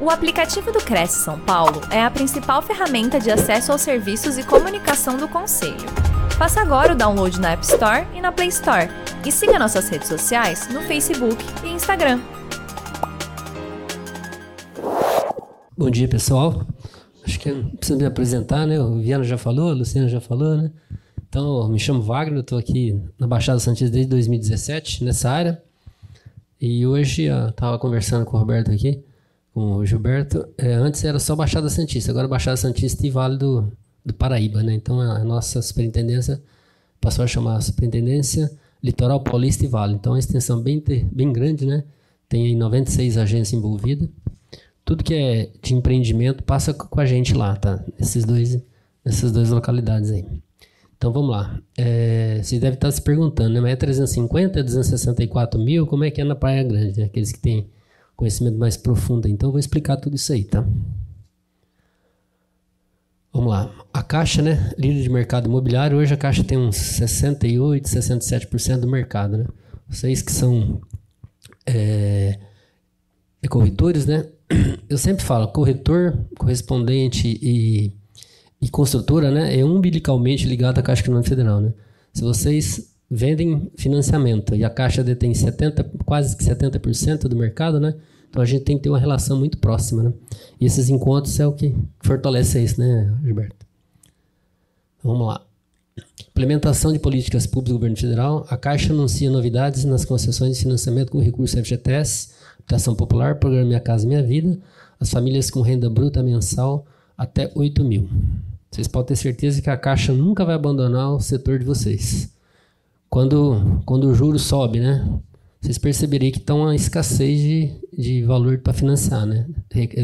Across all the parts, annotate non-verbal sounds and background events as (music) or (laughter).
O aplicativo do Cresce São Paulo é a principal ferramenta de acesso aos serviços e comunicação do Conselho. Faça agora o download na App Store e na Play Store. E siga nossas redes sociais no Facebook e Instagram. Bom dia, pessoal. Acho que precisa me apresentar, né? O Viana já falou, a Luciana já falou, né? Então, me chamo Wagner, estou aqui na Baixada Santista desde 2017, nessa área. E hoje estava conversando com o Roberto aqui com o Gilberto. É, antes era só Baixada Santista, agora Baixada Santista e Vale do, do Paraíba, né? Então a nossa superintendência passou a chamar Superintendência Litoral Paulista e Vale. Então é uma extensão bem, bem grande, né? Tem 96 agências envolvidas. Tudo que é de empreendimento passa com a gente lá, tá? Nesses dois, nessas duas localidades aí. Então vamos lá. É, você deve estar se perguntando, né? Mas é 350, 264 mil? Como é que é na Praia Grande? Né? Aqueles que têm conhecimento mais profundo. Então, eu vou explicar tudo isso aí, tá? Vamos lá. A Caixa, né? Líder de mercado imobiliário. Hoje a Caixa tem uns 68, 67% do mercado, né? Vocês que são é, corretores, né? (clears throat) Eu sempre falo, corretor, correspondente e, e construtora, né? É umbilicalmente ligado à Caixa Econômica Federal, né? Se vocês vendem financiamento e a Caixa detém 70, quase que 70% do mercado, né? Então a gente tem que ter uma relação muito próxima, né? E esses encontros é o que fortalece isso, né, Gilberto? Então, vamos lá. Implementação de políticas públicas do governo federal. A Caixa anuncia novidades nas concessões de financiamento com recurso FGTS, habitação popular, programa Minha Casa Minha Vida, as famílias com renda bruta mensal até 8 mil. Vocês podem ter certeza que a Caixa nunca vai abandonar o setor de vocês. Quando, quando o juro sobe, né? Vocês perceberem que está uma escassez de, de valor para financiar, né?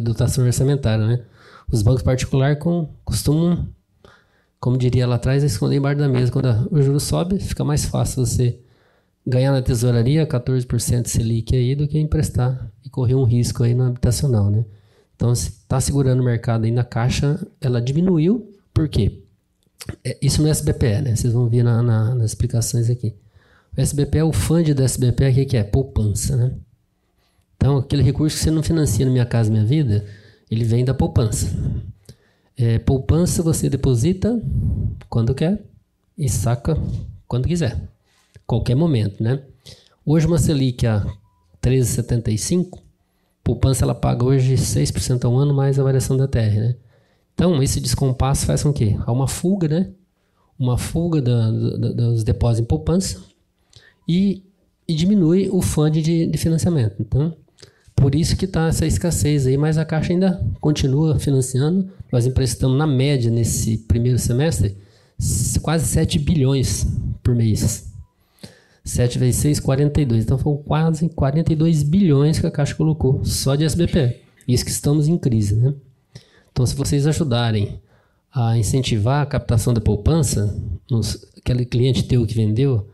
Dotação orçamentária, né? Os bancos particulares com, costumam, como diria lá atrás, esconder embaixo da mesa. Quando o juro sobe, fica mais fácil você ganhar na tesouraria 14% Selic aí do que emprestar e correr um risco aí no habitacional, né? Então, se está segurando o mercado aí na caixa, ela diminuiu. Por quê? É, isso no SBPE, né? Vocês vão ver na, na, nas explicações aqui. O SBPE, o fundo do SBPE, o que, que é? Poupança, né? Então, aquele recurso que você não financia no Minha Casa Minha Vida, ele vem da poupança. É, poupança você deposita quando quer e saca quando quiser. Qualquer momento, né? Hoje uma Selic a 13,75, poupança ela paga hoje 6% ao ano mais a variação da TR, né? Então, esse descompasso faz com que há uma fuga, né? Uma fuga da, da, dos depósitos em poupança e, e diminui o fundo de, de financiamento. Então, por isso que está essa escassez aí, mas a Caixa ainda continua financiando. Nós emprestamos, na média, nesse primeiro semestre, quase 7 bilhões por mês. 7 vezes 6, 42. Então foram quase 42 bilhões que a Caixa colocou só de SBP. Isso que estamos em crise, né? Então, se vocês ajudarem a incentivar a captação da poupança, nos, aquele cliente teu que vendeu,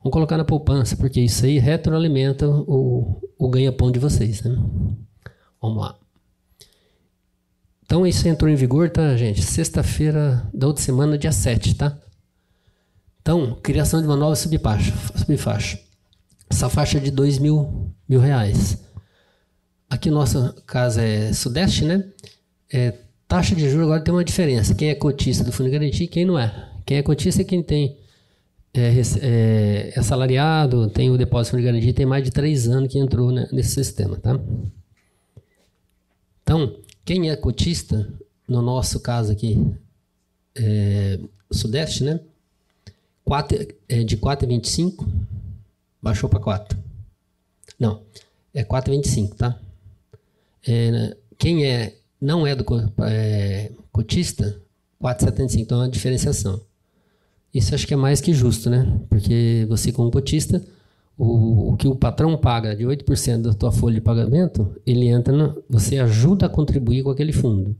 vamos colocar na poupança, porque isso aí retroalimenta o, o ganha-pão de vocês. Né? Vamos lá. Então, isso entrou em vigor, tá, gente? Sexta-feira da outra semana, dia 7, tá? Então, criação de uma nova subfaixa. subfaixa. Essa faixa é de 2 mil, mil reais. Aqui nossa casa é sudeste, né? É, taxa de juros agora tem uma diferença. Quem é cotista do fundo de garantia e quem não é. Quem é cotista é quem tem é, é, é assalariado, tem o depósito de garantia, tem mais de três anos que entrou né, nesse sistema, tá? Então, quem é cotista, no nosso caso aqui, é, Sudeste, né? 4, é, de 4,25 baixou para 4. Não, é 4,25, tá? É, quem é não é do é, cotista, 4,75, então é uma diferenciação. Isso acho que é mais que justo, né? Porque você, como cotista, o, o que o patrão paga de 8% da tua folha de pagamento, ele entra, no, você ajuda a contribuir com aquele fundo.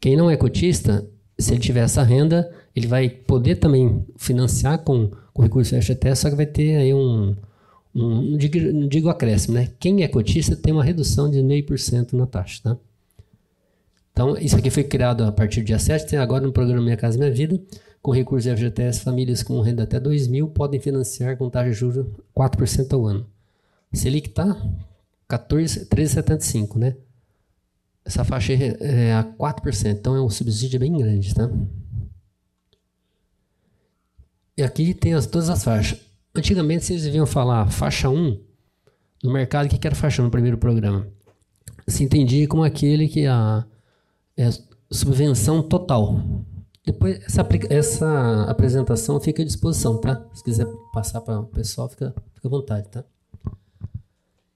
Quem não é cotista, se ele tiver essa renda, ele vai poder também financiar com, com recurso FGTS, só que vai ter aí um, um não, digo, não digo acréscimo, né? Quem é cotista tem uma redução de 0,5% na taxa, tá? Então, isso aqui foi criado a partir do dia 7, tem agora no programa Minha Casa Minha Vida, com recursos FGTS, famílias com renda até 2 mil podem financiar com taxa de juros 4% ao ano. Selic está 13,75, né? essa faixa é a 4%, então é um subsídio bem grande, tá? E aqui tem as, todas as faixas. Antigamente vocês deviam falar faixa 1 no mercado, o que era faixa 1 no primeiro programa? Se entendia como aquele que a é subvenção total. Depois, essa, essa apresentação fica à disposição, tá? Se quiser passar para o pessoal, fica, fica à vontade, tá?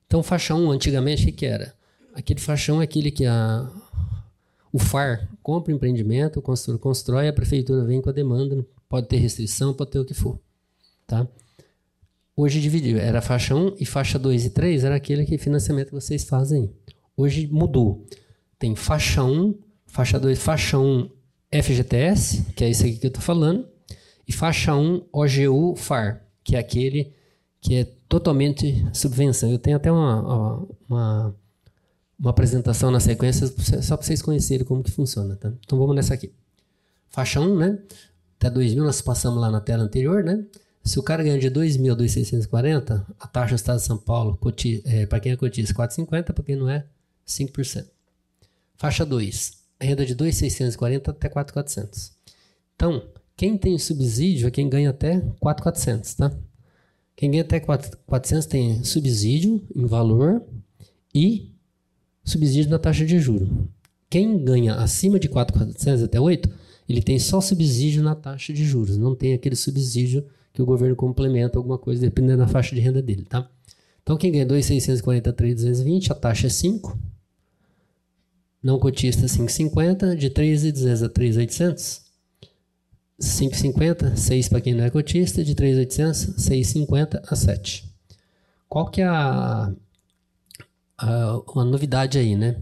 Então, faixa 1, antigamente, o que, era? Aquele faixão é aquele que a, o FAR compra o empreendimento, o construtor constrói, a prefeitura vem com a demanda, pode ter restrição, pode ter o que for, tá? Hoje dividiu, era faixa 1 e faixa 2 e 3 era aquele que financiamento que vocês fazem. Hoje mudou. Tem faixa 1, faixa 2, faixa 1 FGTS, que é isso aqui que eu estou falando, e faixa 1 OGU FAR, que é aquele que é totalmente subvenção. Eu tenho até uma, uma, uma apresentação na sequência só para vocês conhecerem como que funciona. Tá? Então vamos nessa aqui. Faixa 1, né? Até 2.000 nós passamos lá na tela anterior, né? Se o cara ganha de 2.000 a 2.640, a taxa do Estado de São Paulo, é, para quem é cotista, 4,50, para quem não é, 5%. Faixa 2, renda de 2.640 até 4.400. Então, quem tem subsídio é quem ganha até 4.400, tá? Quem ganha até 4.400 tem subsídio em valor e subsídio na taxa de juro. Quem ganha acima de 4.400 até 8, ele tem só subsídio na taxa de juros, não tem aquele subsídio que o governo complementa alguma coisa dependendo da faixa de renda dele, tá? Então quem ganha 2.640 3.220, a taxa é 5 não cotista 5,50, de 3,200 a 3,800. 5,50, 6 para quem não é cotista, de 3,800, 6,50 a 7. Qual que é a, a, a novidade aí, né?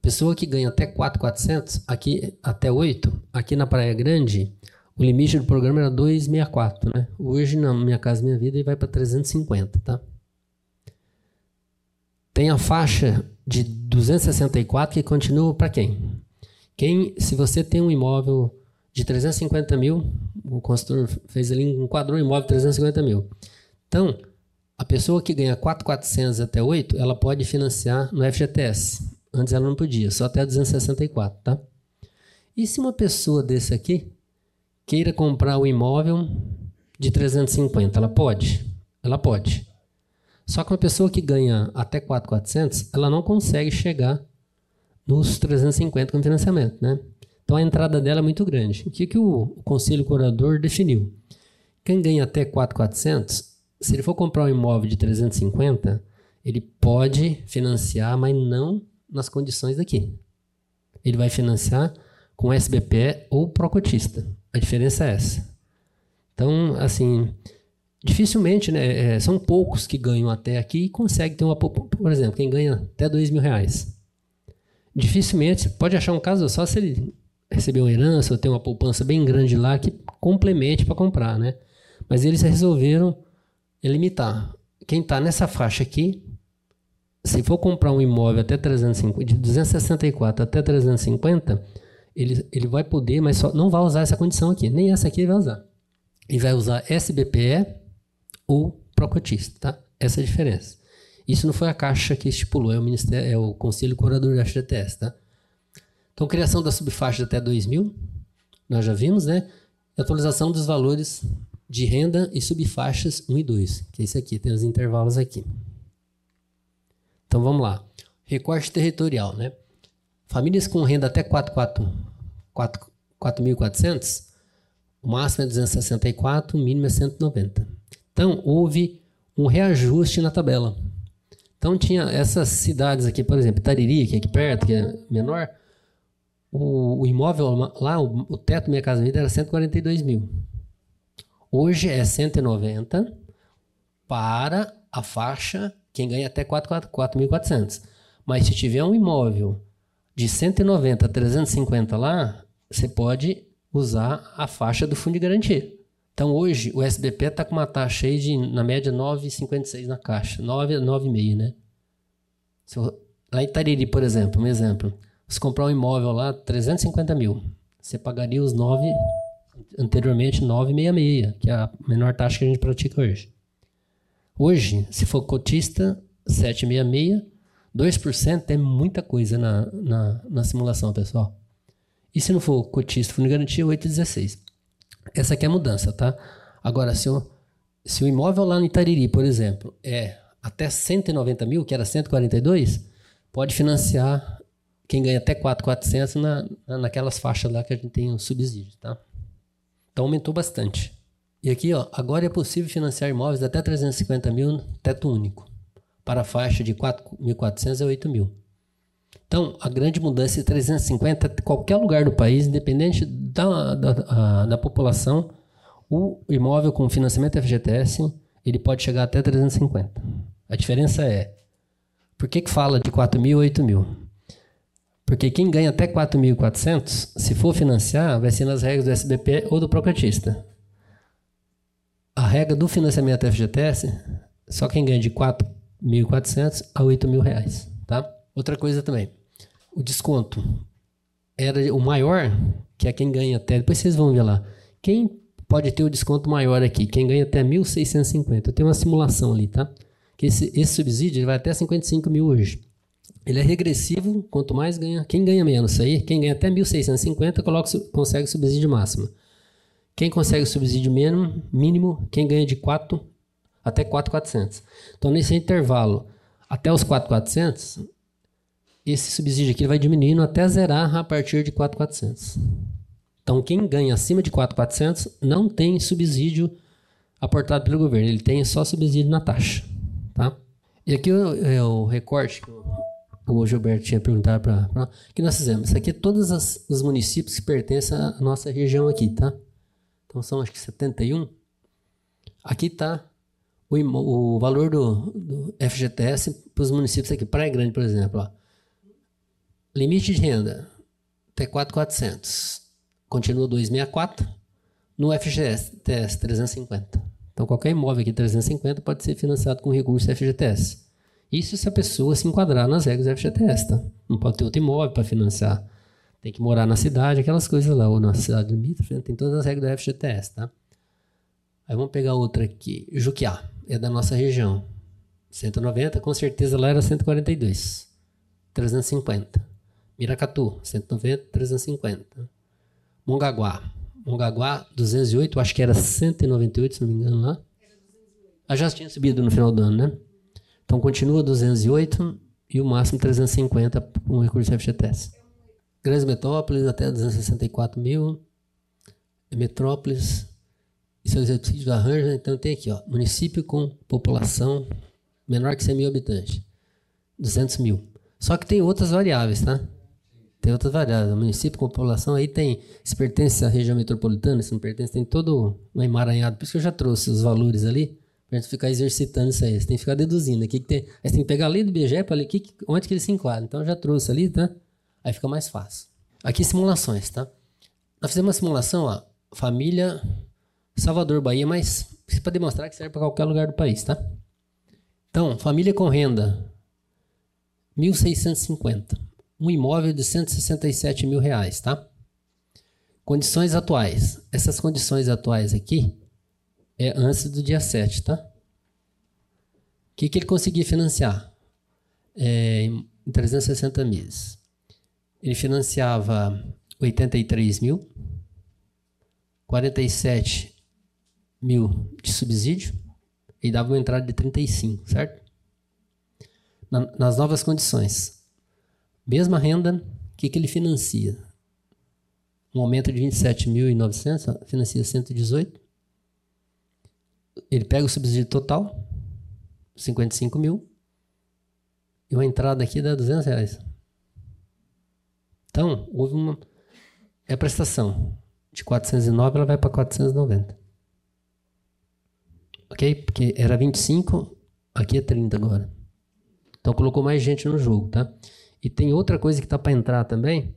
Pessoa que ganha até 4,400, aqui até 8, aqui na Praia Grande, o limite do programa era 264, né? Hoje na Minha Casa Minha Vida ele vai para 350, tá? Tem a faixa de 264 que continua para quem? Quem, se você tem um imóvel de 350 mil, o consultor fez ali, enquadrou o imóvel de 350 mil. Então, a pessoa que ganha 4,400 até 8, ela pode financiar no FGTS. Antes ela não podia, só até 264, tá? E se uma pessoa desse aqui queira comprar o imóvel de 350, ela pode? Ela pode. Só que uma pessoa que ganha até 4,400, ela não consegue chegar nos 350 com financiamento, né? Então a entrada dela é muito grande. O que, que o, o Conselho Curador definiu? Quem ganha até 4,400, se ele for comprar um imóvel de 350, ele pode financiar, mas não nas condições daqui. Ele vai financiar com SBPE ou Procotista. A diferença é essa. Então, assim, dificilmente, né? É, são poucos que ganham até aqui e conseguem ter uma. Por exemplo, quem ganha até dois mil reais. Dificilmente, pode achar um caso só se ele receber uma herança ou ter uma poupança bem grande lá que complemente para comprar, né? Mas eles resolveram limitar. Quem está nessa faixa aqui, se for comprar um imóvel até 350, de 264 até 350, ele, ele vai poder, mas só não vai usar essa condição aqui. Nem essa aqui ele vai usar. Ele vai usar SBPE ou procotista, tá? Essa é a diferença. Isso não foi a Caixa que estipulou, é o, Ministério, é o Conselho Curador da FGTS, tá? Então, criação da subfaixa até 2.000, nós já vimos, né? Atualização dos valores de renda e subfaixas 1 e 2, que é esse aqui, tem os intervalos aqui. Então, vamos lá. Recorte territorial, né? Famílias com renda até 4.400, o máximo é 264, o mínimo é 190. Então, houve um reajuste na tabela. Então, tinha essas cidades aqui, por exemplo, Tariri, que é aqui perto, que é menor, o, o imóvel lá, o, o teto Minha Casa Vida era 142 mil. Hoje é 190 para a faixa quem ganha até 4.400. Mas se tiver um imóvel de 190 a 350 lá, você pode usar a faixa do fundo de garantia. Então hoje o SBP está com uma taxa aí de, na média, 9,56 na caixa. 9 9,5, né? Se eu, lá em Tariri, por exemplo, um exemplo. Se comprar um imóvel lá, 350 mil. Você pagaria os 9, anteriormente 9,66, que é a menor taxa que a gente pratica hoje. Hoje, se for cotista, 7,66. 2% é muita coisa na, na, na, simulação, pessoal. E se não for cotista, fundo de garantia, 8,16. Essa aqui é a mudança, tá? Agora, se o, se o imóvel lá no Itariri, por exemplo, é até 190 mil, que era 142, pode financiar quem ganha até 4,400 na, naquelas faixas lá que a gente tem o subsídio, tá? Então aumentou bastante. E aqui, ó, agora é possível financiar imóveis até 350 mil teto único, para a faixa de 4.400 a 8 mil. Então, a grande mudança é 350, qualquer lugar do país, independente da, da, a, da população, o imóvel com financiamento FGTS, ele pode chegar até 350. A diferença é, por que, que fala de 4 mil a 8 mil? Porque quem ganha até 4.400, se for financiar, vai ser nas regras do SBP ou do Procatista a regra do financiamento FGTS, só quem ganha de 4.400 a 8.000 reais, tá? Outra coisa também, o desconto era o maior, que é quem ganha até, depois vocês vão ver lá, quem pode ter o desconto maior aqui? Quem ganha até 1.650. Eu tenho uma simulação ali, tá? Que esse, esse subsídio vai até 55 mil hoje. Ele é regressivo, quanto mais ganha, quem ganha menos aí, quem ganha até 1.650 coloca, consegue subsídio máximo. Quem consegue subsídio mínimo, mínimo quem ganha de 4 até 4,400. Então, nesse intervalo, até os 4,400, esse subsídio aqui vai diminuindo até zerar a partir de 4,400. Então, quem ganha acima de 4,400 não tem subsídio aportado pelo governo, ele tem só subsídio na taxa. Tá? E aqui é o recorte que o Gilberto tinha perguntado para que nós fizemos. Isso aqui é todos as, os municípios que pertencem à nossa região aqui, tá? Então são acho que 71. Aqui está o, o, valor do, do FGTS para os municípios aqui. Praia Grande, por exemplo. Ó. Limite de renda até 4,400. Continua 264. No FGTS 350. Então qualquer imóvel aqui 350 pode ser financiado com recurso FGTS. Isso se a pessoa se enquadrar nas regras do FGTS, tá? Não pode ter outro imóvel para financiar tem que morar na cidade, aquelas coisas lá, ou na cidade limítrofe, tem todas as regras do FGTS, tá? Aí vamos pegar outra aqui, Juquiá, é da nossa região. 190, com certeza lá era 142. 350. Miracatu, 190, 350. Mongaguá. Mongaguá, 208, acho que era 198, se não me engano lá. Ah, já tinha subido no final do ano, né? Então continua 208 e o máximo 350 com recurso FGTS. Grandes metrópoles até 264 mil. Metrópoles e seus subsídios arranjam. Então tem aqui, ó, município com população menor que 100 mil habitantes. 200 mil. Só que tem outras variáveis, tá? Tem outras variáveis. O município com população aí tem, se pertence à região metropolitana, se não pertence, tem todo um emaranhado. Por isso que eu já trouxe os valores ali, pra gente ficar exercitando isso aí. Você tem que ficar deduzindo. Aqui que tem, aí você tem que pegar ali do IBGE para que, onde que ele se enquadra. Então eu já trouxe ali, tá? Aí fica mais fácil. Aqui simulações, tá? Nós fizemos uma simulação, ó, família Salvador, Bahia, mas para demonstrar que serve para qualquer lugar do país, tá? Então, família com renda 1.650, um imóvel de 167 mil reais, tá? Condições atuais. Essas condições atuais aqui é antes do dia 7, tá? O que, que ele conseguia financiar? É, em 360 meses. Ele financiava 83 mil, 47 mil de subsídio e dava uma entrada de 35, certo? Na, nas novas condições, mesma renda, o que, que ele financia? Um aumento de 27.900, financia 118. Ele pega o subsídio total, 55 mil, e uma entrada aqui dá 200 reais. Então, houve uma. É a prestação. De 409 ela vai para 490. Ok? Porque era 25, aqui é 30 agora. Então colocou mais gente no jogo, tá? E tem outra coisa que tá para entrar também.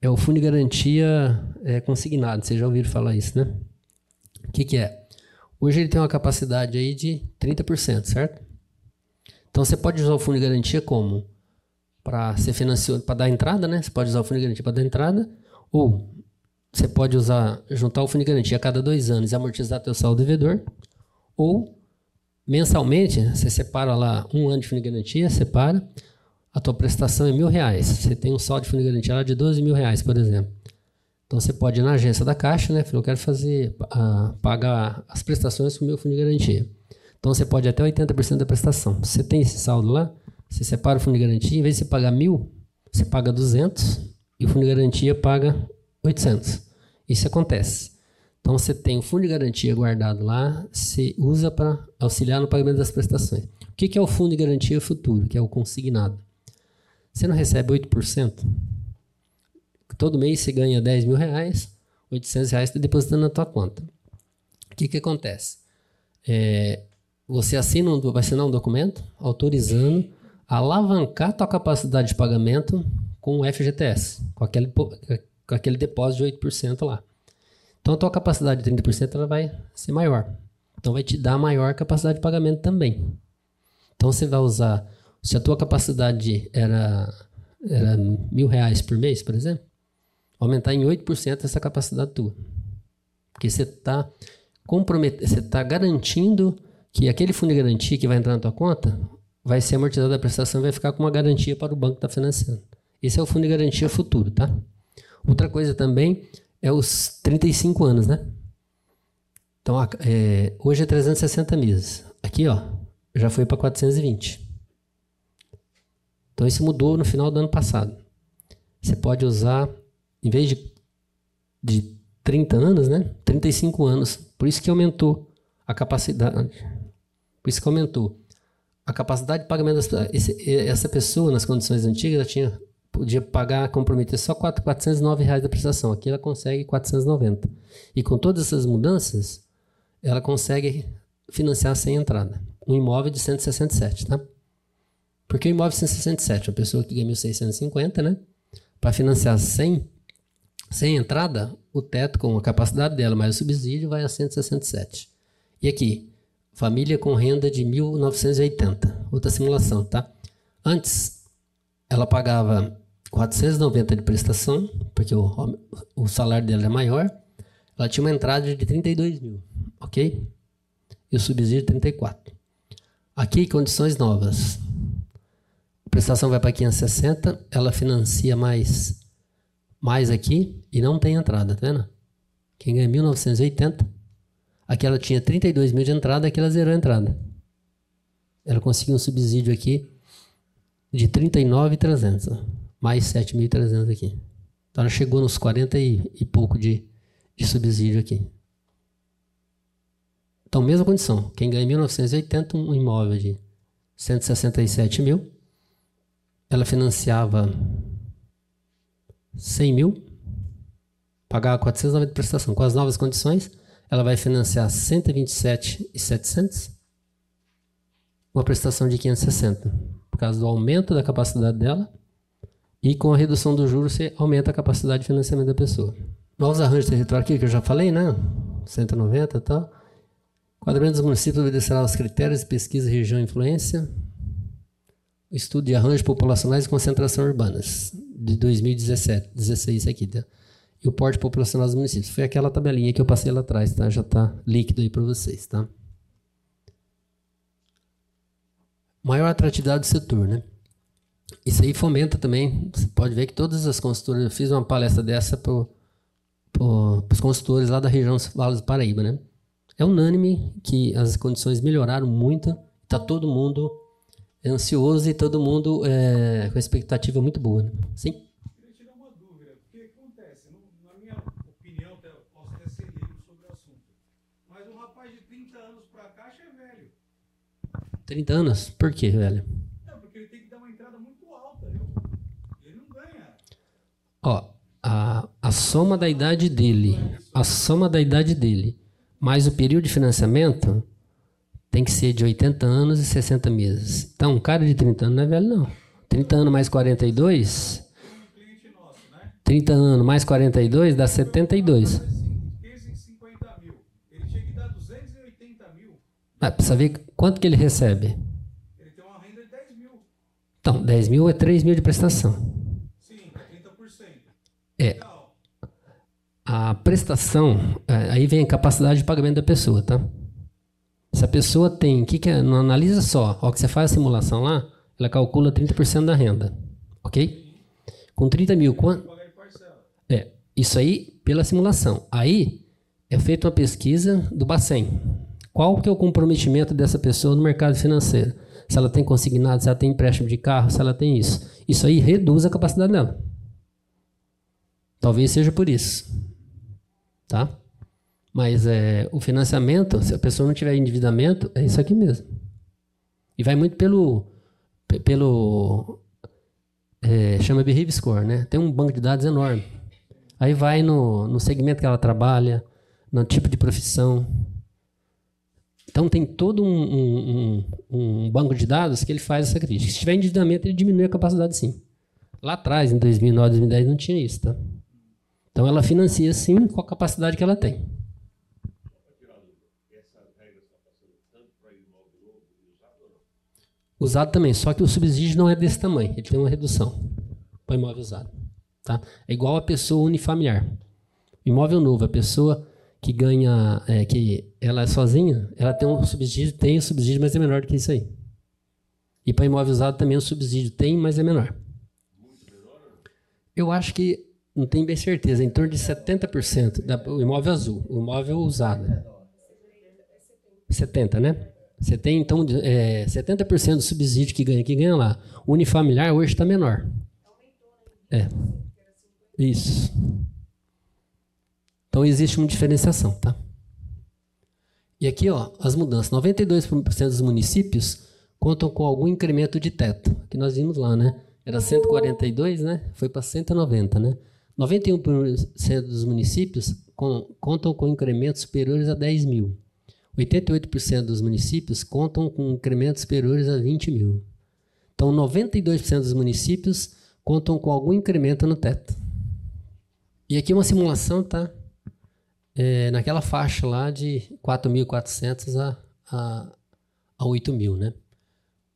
É o fundo de garantia é, consignado. Vocês já ouviram falar isso, né? O que, que é? Hoje ele tem uma capacidade aí de 30%, certo? Então você pode usar o fundo de garantia como? para ser financiado, para dar entrada, né? Você pode usar o fundo de garantia para dar entrada, ou você pode usar, juntar o fundo de garantia a cada dois anos e amortizar teu saldo devedor, ou mensalmente, você separa lá um ano de fundo de garantia, separa, a tua prestação é mil reais. Você tem um saldo de fundo lá de 12 mil reais, por exemplo. Então você pode ir na agência da Caixa, né? Eu quero fazer, uh, pagar as prestações com o meu fundo de garantia. Então você pode até 80% da prestação. Você tem esse saldo lá, você separa o fundo de garantia, em vez de você pagar mil, você paga 200 e o fundo de garantia paga 800. Isso acontece. Então você tem o fundo de garantia guardado lá, você usa para auxiliar no pagamento das prestações. O que, que é o fundo de garantia futuro, que é o consignado? Você não recebe 8%? Todo mês você ganha 10 mil reais, 800 reais está depositando na tua conta. O que, que acontece? É, você assina um, vai assinar um documento autorizando alavancar a tua capacidade de pagamento com o FGTS, com aquele, com aquele depósito de 8% lá. Então a tua capacidade de 30% ela vai ser maior. Então vai te dar maior capacidade de pagamento também. Então você vai usar, se a tua capacidade era, era mil reais por mês, por exemplo, aumentar em 8% essa capacidade tua. Porque você está comprometendo, você está garantindo que aquele fundo de garantia que vai entrar na tua conta vai ser amortizado a prestação e vai ficar com uma garantia para o banco que está financiando. Esse é o fundo de garantia futuro, tá? Outra coisa também é os 35 anos, né? Então, é, hoje é 360 meses. Aqui, ó, já foi para 420. Então, isso mudou no final do ano passado. Você pode usar em vez de, de 30 anos, né? 35 anos. Por isso que aumentou a capacidade. Por isso que aumentou. A capacidade de pagamento essa pessoa nas condições antigas ela tinha podia pagar, comprometer só 4, 409 reais da prestação. Aqui ela consegue 490. E com todas essas mudanças, ela consegue financiar sem entrada. Um imóvel de 167, tá? Porque o imóvel de 167, a pessoa que ganha 1.650, né? Para financiar sem sem entrada, o teto com a capacidade dela mais o subsídio vai a 167. E aqui, família com renda de 1980. Outra simulação, tá? Antes, ela pagava 490 de prestação, porque o, o salário dela é maior. Ela tinha uma entrada de 32 mil, ok? E o subsídio 34. Aqui, condições novas. Prestação vai para 560, ela financia mais mais aqui e não tem entrada, tá vendo? Quem ganha 1980, aqui ela tinha 32 mil de entrada, aqui ela zerou a entrada. Ela conseguiu um subsídio aqui de 39,300, mais 7.300 aqui. Então ela chegou nos 40 e, e pouco de, de subsídio aqui. Então, mesma condição. Quem ganha 1.980, um imóvel de 167 mil, ela financiava 100 mil, pagar 490 de prestação. Com as novas condições, ela vai financiar 127,700, uma prestação de 560, por causa do aumento da capacidade dela e com a redução do juros você aumenta a capacidade de financiamento da pessoa. Novos arranjos territoriais aqui que eu já falei, né? 190 e tal. Quadramento dos municípios obedecerá aos critérios de pesquisa, região e influência. Estudo de arranjos populacionais e concentração urbanas de 2017, 16 aqui, tá? E o porte populacional dos municípios. Foi aquela tabelinha que eu passei lá atrás, tá? Já está líquido aí para vocês, tá? Maior atratividade do setor, né? Isso aí fomenta também. Você pode ver que todas as consultoras. Eu fiz uma palestra dessa para os consultores lá da região Vale do Paraíba, né? É unânime que as condições melhoraram muito. Está todo mundo ansioso e todo mundo é, com expectativa muito boa. Né? Sim? Queria tirar uma dúvida. O que acontece? Na minha opinião, posso até ser livre sobre o assunto. Mas um rapaz de 30 anos para cá já é velho. 30 anos? Por quê, velho? Não, porque ele tem que dar uma entrada muito alta. Ele não ganha. Ó, a, a soma da idade dele, a soma da idade dele, mais o período de financiamento tem que ser de 80 anos e 60 meses. Então, um cara de 30 anos não é velho, não. 30 anos mais 42. 30 anos mais 42 dá 72. Ah, precisa ver quanto que ele recebe. Ele tem uma renda de 10 mil. Então, 10 mil é 3 mil de prestação. Sim, 30%. É. A prestação, é, aí vem a capacidade de pagamento da pessoa, tá? Se a pessoa tem, que que é, não analisa só, ó, que você faz a simulação lá, ela calcula 30% da renda, ok? Com 30 mil, quanto? É, isso aí pela simulação. Aí é feita uma pesquisa do Bacen. Qual que é o comprometimento dessa pessoa no mercado financeiro? Se ela tem consignado, se ela tem empréstimo de carro, se ela tem isso. Isso aí reduz a capacidade dela. Talvez seja por isso. Tá? Mas é, o financiamento, se a pessoa não tiver endividamento, é isso aqui mesmo. E vai muito pelo. pe- pelo é, chama Behavior Score, né? Tem um banco de dados enorme. Aí vai no, no segmento que ela trabalha, no tipo de profissão. Então tem todo um, um- um- um banco de dados que ele faz essa crítica. Se tiver endividamento, ele diminui a capacidade sim. Lá atrás, em 2009, 2010, não tinha isso, tá? Então ela financia sim com a capacidade que ela tem. Usado também, só que o subsídio não é desse tamanho, ele tem uma redução para imóvel usado. Tá? É igual a pessoa unifamiliar. Imóvel novo, a pessoa que ganha, é, que ela é sozinha, ela tem um subsídio, tem o subsídio, mas é menor do que isso aí. E para imóvel usado também o subsídio tem, mas é menor. Eu acho que, não tenho bem certeza, em torno de 70% da, o imóvel azul, o imóvel usado. 70, né? Você tem, então, é, 70% do subsídio que ganha, que ganha lá. O unifamiliar hoje está menor. É. Isso. Então, existe uma diferenciação, tá? E aqui, ó, as mudanças. 92% dos municípios contam com algum incremento de teto, que nós vimos lá, né? Era 142, né? Foi para 190, né? 91% dos municípios com- contam com incrementos superiores a 10 mil. 88% dos municípios contam com incrementos superiores a 20 mil. Então, 92% dos municípios contam com algum incremento no teto. E aqui uma simulação tá é, naquela faixa lá de 4.400 a, a, a 8 mil, né?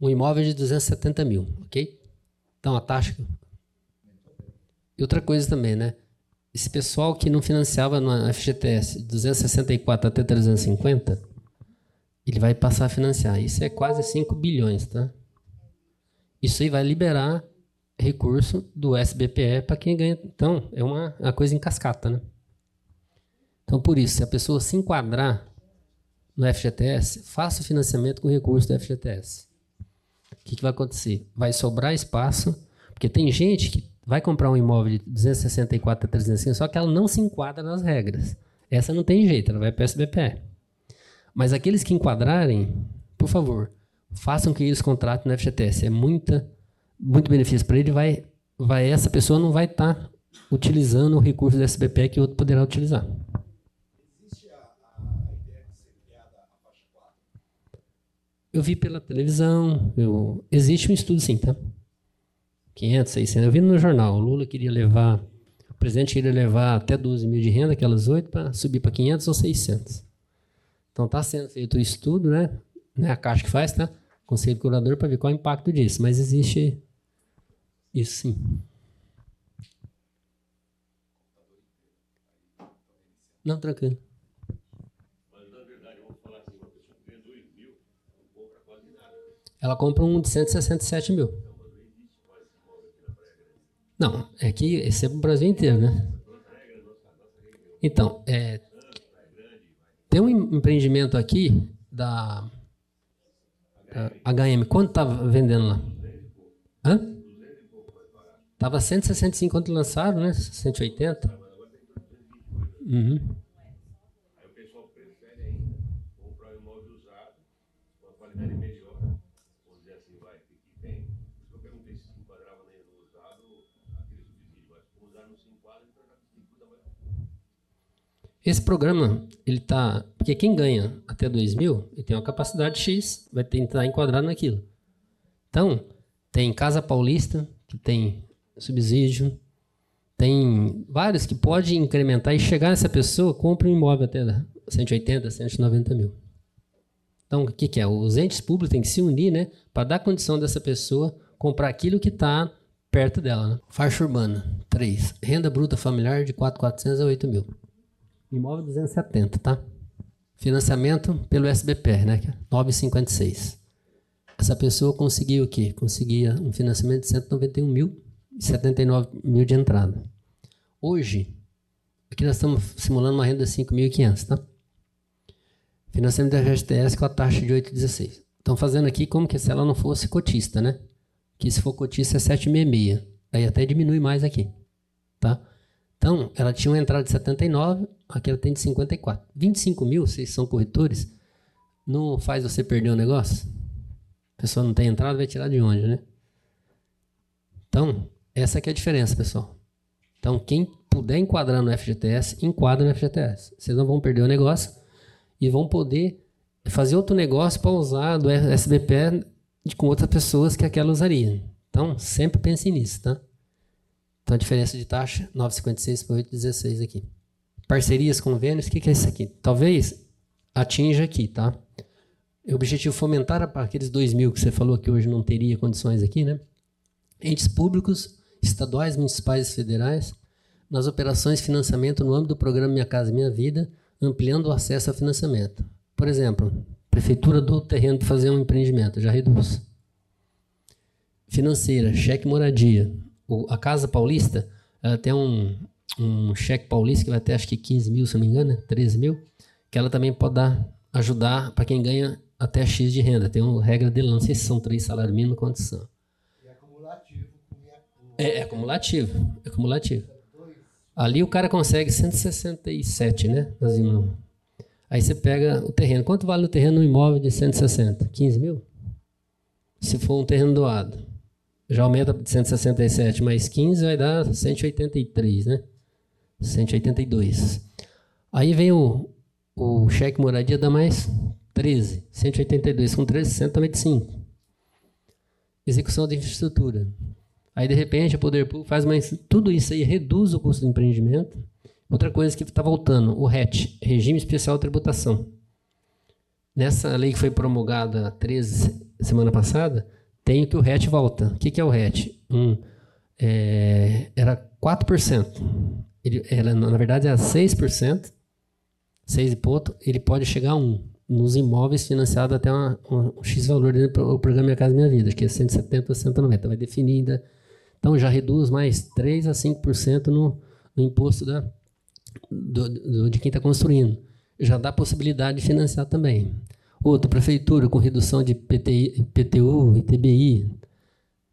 Um imóvel de 270 mil, ok? Então, a taxa... E outra coisa também, né? Esse pessoal que não financiava na FGTS de 264 até 350, ele vai passar a financiar. Isso é quase 5 bilhões, tá? Isso aí vai liberar recurso do SBPE para quem ganha. Então, é uma, uma coisa em cascata, né? Então, por isso, se a pessoa se enquadrar no FGTS, faça o financiamento com recurso do FGTS. O que, que vai acontecer? Vai sobrar espaço, porque tem gente que vai comprar um imóvel de 264 a 305, só que ela não se enquadra nas regras. Essa não tem jeito, ela vai para o SBPE. Mas aqueles que enquadrarem, por favor, façam que eles contratem no FGTS. É muita, muito benefício para ele. Vai, vai, essa pessoa não vai estar utilizando o recurso do SBPE que outro poderá utilizar. Eu vi pela televisão, eu, existe um estudo sim, tá? 500, 600. Eu vi no jornal, o Lula queria levar, o presidente queria levar até 12 mil de renda, aquelas oito, para subir para 500 ou 600. Então está sendo feito o estudo, né? É a Caixa que faz, tá? Conselho Curador para ver qual é o impacto disso, mas existe isso sim. Não, tranquilo. Ela compra um de 167 mil. Não, é que esse é para o Brasil inteiro, né? Então, é, tem um em- empreendimento aqui da, da HM. Quanto estava vendendo lá? Hã? Tava 165 quando lançaram, né? 180. Uhum. Aí o pessoal prefere ainda comprar um imóvel usado, com a qualidade melhor, vamos dizer assim, vai, que, que tem. Por isso que eu perguntei se se enquadrava né, no usado aquele subsídio, mas como usado não se enquadra, então já dificulta mais. Esse programa, ele tá. Porque quem ganha até 2 mil, ele tem uma capacidade X, vai tentar enquadrar naquilo. Então, tem Casa Paulista, que tem subsídio, tem vários que pode incrementar e chegar nessa pessoa, compra um imóvel até 180, 190 mil. Então, o que, que é? Os entes públicos têm que se unir, né? Para dar condição dessa pessoa comprar aquilo que está perto dela. Né? Faixa urbana, 3. Renda bruta familiar de 4.400 a 8 mil. Imóvel 270, tá? Financiamento pelo SBPR, né? que é 9,56. essa pessoa conseguia o quê? Conseguia um financiamento de 191 mil e 79 mil de entrada. Hoje, aqui nós estamos simulando uma renda de 5.500, tá? Financiamento da FGTS com a taxa de 8,16. Estão fazendo aqui como que se ela não fosse cotista, né? Que se for cotista é 7,66. Aí até diminui mais aqui, tá? Então, ela tinha uma entrada de 79, aqui ela tem de 54. 25 mil, vocês são corretores, não faz você perder o negócio? A pessoa não tem entrada, vai tirar de onde, né? Então, essa que é a diferença, pessoal. Então, quem puder enquadrar no FGTS, enquadra no FGTS. Vocês não vão perder o negócio e vão poder fazer outro negócio para usar do SBP com outras pessoas que aquela usaria. Então, sempre pense nisso, tá? Então, a diferença de taxa, 9,56 para 8,16 aqui. Parcerias, convênios, o que, que é isso aqui? Talvez atinja aqui, tá? O objetivo é fomentar aqueles 2 mil que você falou que hoje não teria condições aqui, né? Entes públicos, estaduais, municipais e federais, nas operações de financiamento no âmbito do programa Minha Casa Minha Vida, ampliando o acesso ao financiamento. Por exemplo, prefeitura do terreno para fazer um empreendimento, já reduz. Financeira, cheque moradia. O, a Casa Paulista ela tem um, um cheque paulista que vai até acho que 15 mil, se não me engano, né? 13 mil, que ela também pode dar, ajudar para quem ganha até X de renda. Tem uma regra de não sei se são três salários mínimos condição. E é acumulativo. É, é acumulativo. É acumulativo. Ali o cara consegue 167, né? Nós vimos. Aí você pega o terreno. Quanto vale o terreno no imóvel de 160? 15 mil? Se for um terreno doado. Já aumenta de 167 mais 15 vai dar 183, né? 182. Aí vem o, o cheque moradia, dá mais 13. 182 com 13, 195. Execução de infraestrutura. Aí, de repente, o poder público faz mais. Tudo isso aí reduz o custo do empreendimento. Outra coisa que está voltando, o RET, Regime Especial de Tributação. Nessa lei que foi promulgada 13 semana passada, tem que o RET volta. O que, que é o RET? Um, é, era 4%. Ele, era, na verdade, era 6%. 6 e ponto. Ele pode chegar a 1 nos imóveis financiados até uma, um X valor do programa Minha Casa Minha Vida, que é 170 a 190. Vai definir ainda. Então já reduz mais 3 a 5% no, no imposto da, do, do, de quem está construindo. Já dá possibilidade de financiar também. Outra, prefeitura com redução de PTI, PTU, ITBI,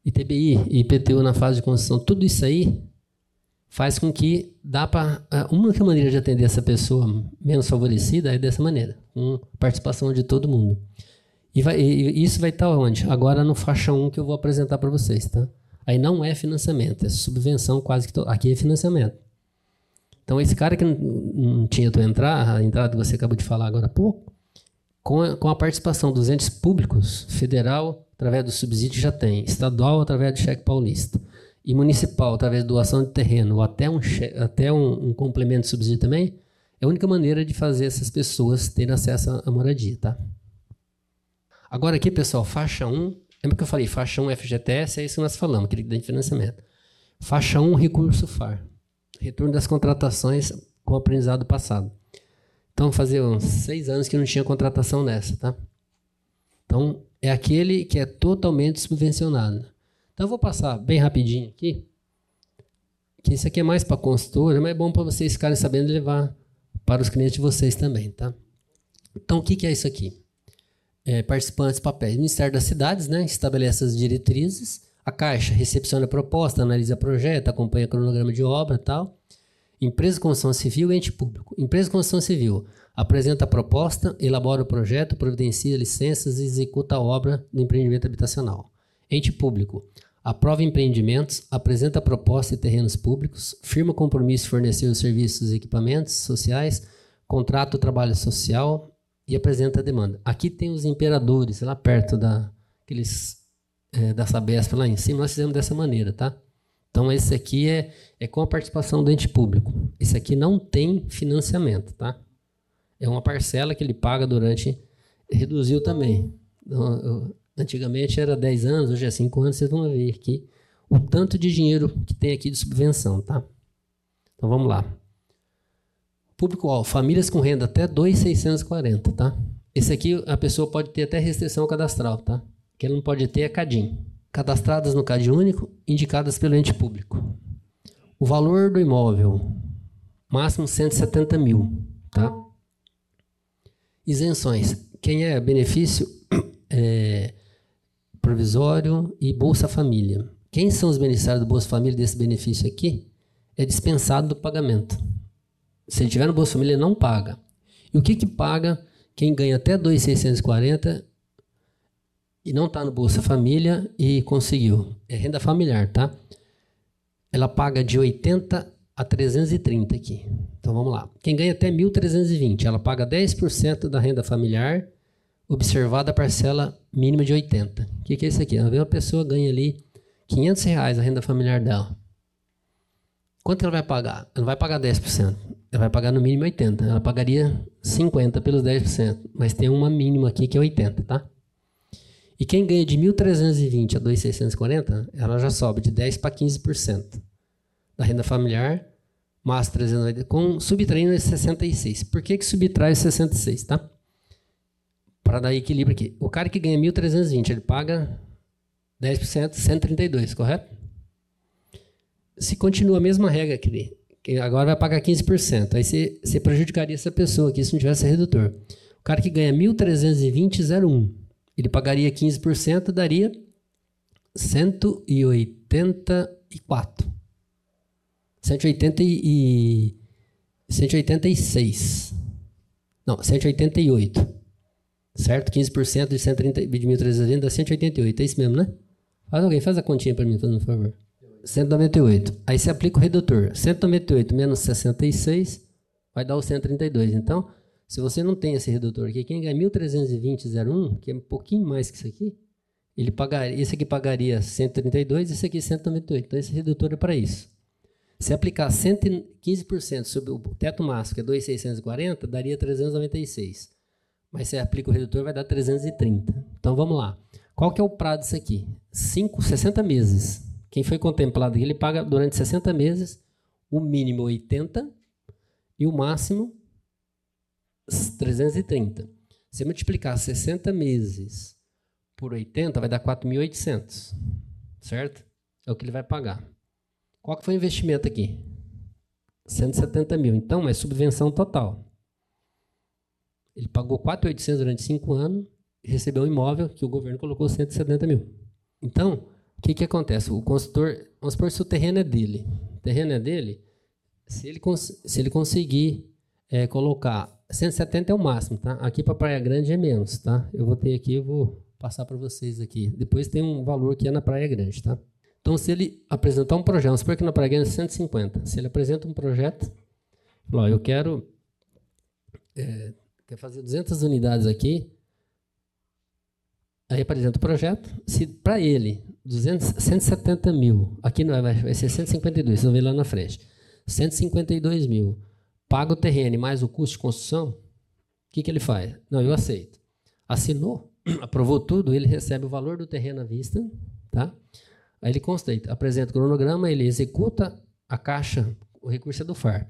ITBI e IPTU na fase de construção, tudo isso aí faz com que dá para uma única maneira de atender essa pessoa menos favorecida é dessa maneira, com participação de todo mundo. E, vai, e isso vai estar onde? Agora no faixa 1 que eu vou apresentar para vocês, tá? Aí não é financiamento, é subvenção quase que to... aqui é financiamento. Então esse cara que não, tinha tua entrada, a entrada que você acabou de falar agora há pouco, com a, com a participação dos entes públicos, federal, através do subsídio já tem, estadual, através do cheque paulista, e municipal, através de doação de terreno, ou até um, até um, um complemento de subsídio também, é a única maneira de fazer essas pessoas terem acesso à moradia, tá? Agora aqui, pessoal, faixa 1, lembra que eu falei, faixa 1 FGTS, é isso que nós falamos, aquele de financiamento. Faixa 1, recurso FAR, retorno das contratações com aprendizado passado. Então, fazia uns seis anos que não tinha contratação nessa, tá? Então, é aquele que é totalmente subvencionado. Então, eu vou passar bem rapidinho aqui, que isso aqui é mais para consultora, mas é bom para vocês ficarem sabendo levar para os clientes de vocês também, tá? Então, o que, que é isso aqui? É, participantes, papéis. Ministério das Cidades, né? Estabelece as diretrizes. A Caixa recepciona a proposta, analisa projeto, acompanha o cronograma de obra tal. Empresa de construção civil e ente público. Empresa de construção civil apresenta a proposta, elabora o projeto, providencia licenças e executa a obra do empreendimento habitacional. Ente público aprova empreendimentos, apresenta proposta e terrenos públicos, firma compromisso de fornecer os serviços e equipamentos sociais, contrata o trabalho social e apresenta a demanda. Aqui tem os imperadores, lá perto da, aqueles, é, da Sabesp lá em cima, nós fizemos dessa maneira, tá? Então, esse aqui é, é com a participação do ente público. Esse aqui não tem financiamento, tá? É uma parcela que ele paga durante. Reduziu também. Então, antigamente era 10 anos, hoje é 5 anos. Vocês vão ver aqui o tanto de dinheiro que tem aqui de subvenção, tá? Então, vamos lá. Público-alvo: famílias com renda até 2,640, tá? Esse aqui a pessoa pode ter até restrição cadastral, tá? que ele não pode ter é CADIM. Cadastradas no CAD único, indicadas pelo ente público. O valor do imóvel, máximo 170 mil, tá? Isenções. Quem é benefício (clears throat) é, provisório e Bolsa Família. Quem são os beneficiários do Bolsa Família desse benefício aqui? É dispensado do pagamento. Se ele tiver no Bolsa Família, ele não paga. E o que que paga quem ganha até 2.640 e não está no Bolsa Família e conseguiu? É renda familiar, tá? Ela paga de 80 a 330 aqui. Então vamos lá. Quem ganha até 1.320, ela paga 10% da renda familiar, observada a parcela mínima de 80. O que, que é isso aqui? Uma pessoa ganha ali 500 reais a renda familiar dela. Quanto ela vai pagar? Ela não vai pagar 10%. Ela vai pagar no mínimo 80%. Ela pagaria 50% pelos 10%. Mas tem uma mínima aqui que é 80%, tá? E quem ganha de 1.320 a 2.640, ela já sobe de 10% para 15% da renda familiar, mais 380, com subtraindo 66. Por que, que subtrai 66, tá? Para dar equilíbrio aqui. O cara que ganha 1.320, ele paga 10%, 132, correto? Se continua a mesma regra aqui, que agora vai pagar 15%, aí você, você prejudicaria essa pessoa aqui se não tivesse redutor. O cara que ganha 1.320,01, ele pagaria 15%, daria 184. 180 e 186. Não, 188. Certo? 15% de 130 de 1.320 dá 188. É isso mesmo, né? Faz alguém, faz a continha para mim, por favor. 198. Aí você aplica o redutor. 198 menos 66 vai dar o 132. Então, se você não tem esse redutor aqui, quem ganha 1.320,01, que é um pouquinho mais que isso aqui, ele pagaria, esse aqui pagaria 132, esse aqui 198. Então, esse redutor é para isso. Se aplicar 115% sobre o teto máximo, que é 2.640, daria 396. Mas se aplica o redutor, vai dar 330. Então vamos lá. Qual que é o prazo disso aqui? 5, 60 meses. Quem foi contemplado aqui, ele paga durante 60 meses o mínimo 80 e o máximo 330. Se multiplicar 60 meses por 80, vai dar 4.800. Certo? É o que ele vai pagar. Qual que foi o investimento aqui? 170 mil. Então, é subvenção total. Ele pagou 4.800 durante 5 anos recebeu um imóvel que o governo colocou 170 mil. Então, o que, que acontece? O consultor, vamos supor se o terreno é dele. O terreno é dele, se ele, se ele conseguir é, colocar 170 é o máximo, tá? Aqui para Praia Grande é menos, tá? Eu vou ter aqui, eu vou passar para vocês aqui. Depois tem um valor que é na Praia Grande, tá? Então, se ele apresentar um projeto, vamos supor que na Praia Grande é 150. Se ele apresenta um projeto, ó, eu quero, é, quero fazer 200 unidades aqui, aí apresenta o projeto. Se para ele, 200, 170 mil, aqui não vai, vai ser 152, vocês vão ver lá na frente. 152 mil, paga o terreno mais o custo de construção, o que, que ele faz? Não, eu aceito. Assinou, (clears throat) aprovou tudo, ele recebe o valor do terreno à vista, tá? Aí ele consta, apresenta o cronograma, ele executa a caixa, o recurso é do FAR.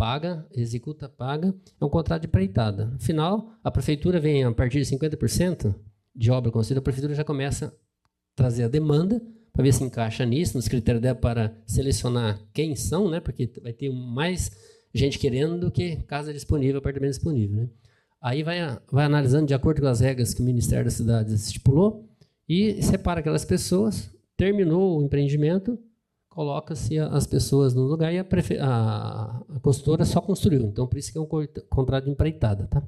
Paga, executa, paga. É um contrato de preitada. No final, a prefeitura vem a partir de 50% de obra construída, a prefeitura já começa a trazer a demanda para ver se encaixa nisso, nos critérios dela para selecionar quem são, né? Porque vai ter mais gente querendo do que casa disponível, apartamento disponível, né? Aí vai, vai analisando de acordo com as regras que o Ministério das Cidades estipulou e separa aquelas pessoas, terminou o empreendimento, coloca-se as pessoas no lugar e a, a, a, consultora só construiu. Então, por isso que é um contrato de empreitada. Tá?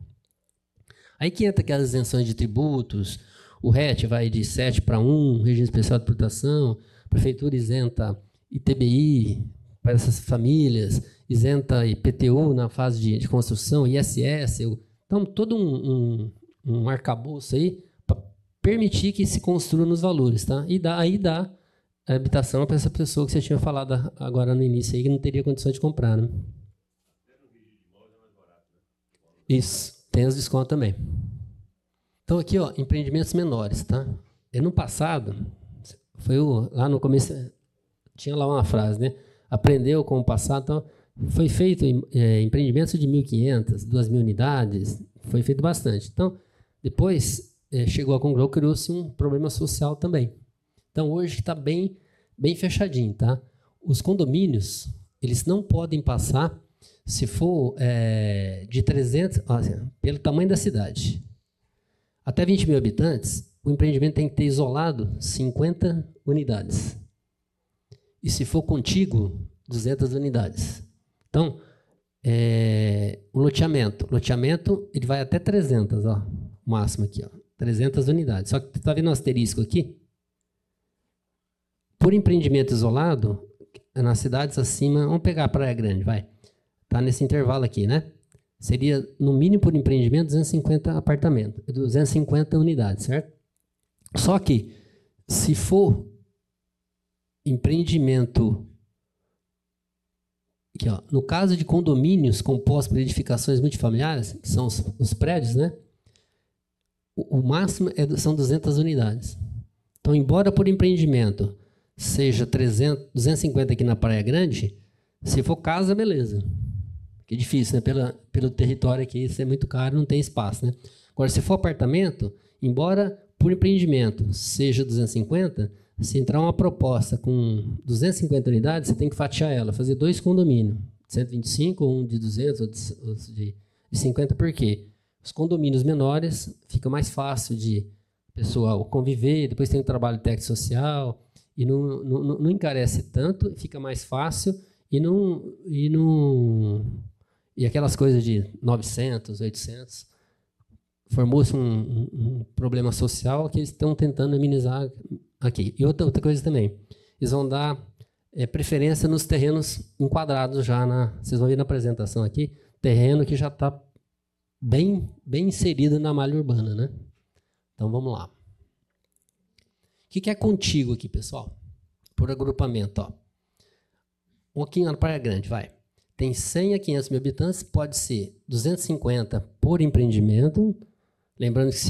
Aí que entra aquelas isenções de tributos, o RET vai de 7 para 1, regime especial de tributação, prefeitura isenta ITBI para essas famílias, isenta IPTU na fase de, de construção, ISS. Então, todo um, um, um arcabouço aí permitir que se construa nos valores, tá? E dá, aí dá habitação para essa pessoa que você tinha falado agora no início aí, que não teria condições de comprar, né? Isso, tem os descontos também. Então aqui, ó, empreendimentos menores, tá? E no passado, foi o, lá no começo, tinha lá uma frase, né? Aprendeu com o passado, então, foi feito é, empreendimentos de 1.500, 2.000 unidades, foi feito bastante. Então, depois é, chegou à conclusão criou-se um problema social também. Então hoje está bem, bem fechadinho, tá? Os condomínios, eles não podem passar, se for é, de 300, assim, pelo tamanho da cidade, até 20 mil habitantes, o empreendimento tem que ter isolado 50 unidades. E se for contíguo, 200 unidades. Então, é, o loteamento. Loteamento ele vai até 300, ó, máximo aqui, ó, 300 unidades. Só que está vendo o asterisco aqui? Por empreendimento isolado, nas cidades acima, vamos pegar a Praia Grande, vai. Tá nesse intervalo aqui, né? Seria, no mínimo por empreendimento, 250 apartamentos, 250 unidades, certo? Só que, se for empreendimento Aqui, ó, no caso de condomínios compostos por edificações multifamiliares, que são os, os prédios, né? O, o máximo é, são 200 unidades. Então, embora por empreendimento seja 300, 250 aqui na Praia Grande, se for casa, beleza. Que difícil, né? Pela, pelo território aqui, isso é muito caro, não tem espaço, né? Agora, se for apartamento, embora por empreendimento seja 250, se entrar uma proposta com 250 unidades, você tem que fatiar ela, fazer dois condomínios, 125, um de 200, outro de 50, por quê? Os condomínios menores fica mais fácil de pessoal conviver, depois tem o trabalho técnico social, e não, não, não encarece tanto, fica mais fácil, e não, e não e aquelas coisas de 900, 800, formou-se um, um, um, problema social que eles estão tentando amenizar aqui. E outra, outra coisa também, eles vão dar é, preferência nos terrenos enquadrados já na. Vocês vão ver na apresentação aqui, terreno que já está bem, bem inserido na malha urbana, né? Então vamos lá. Que, que é contigo aqui, pessoal? Por agrupamento, ó. Um aqui na Praia Grande, vai. Tem 100 a 500 mil habitantes, pode ser 250 por empreendimento. Lembrando que se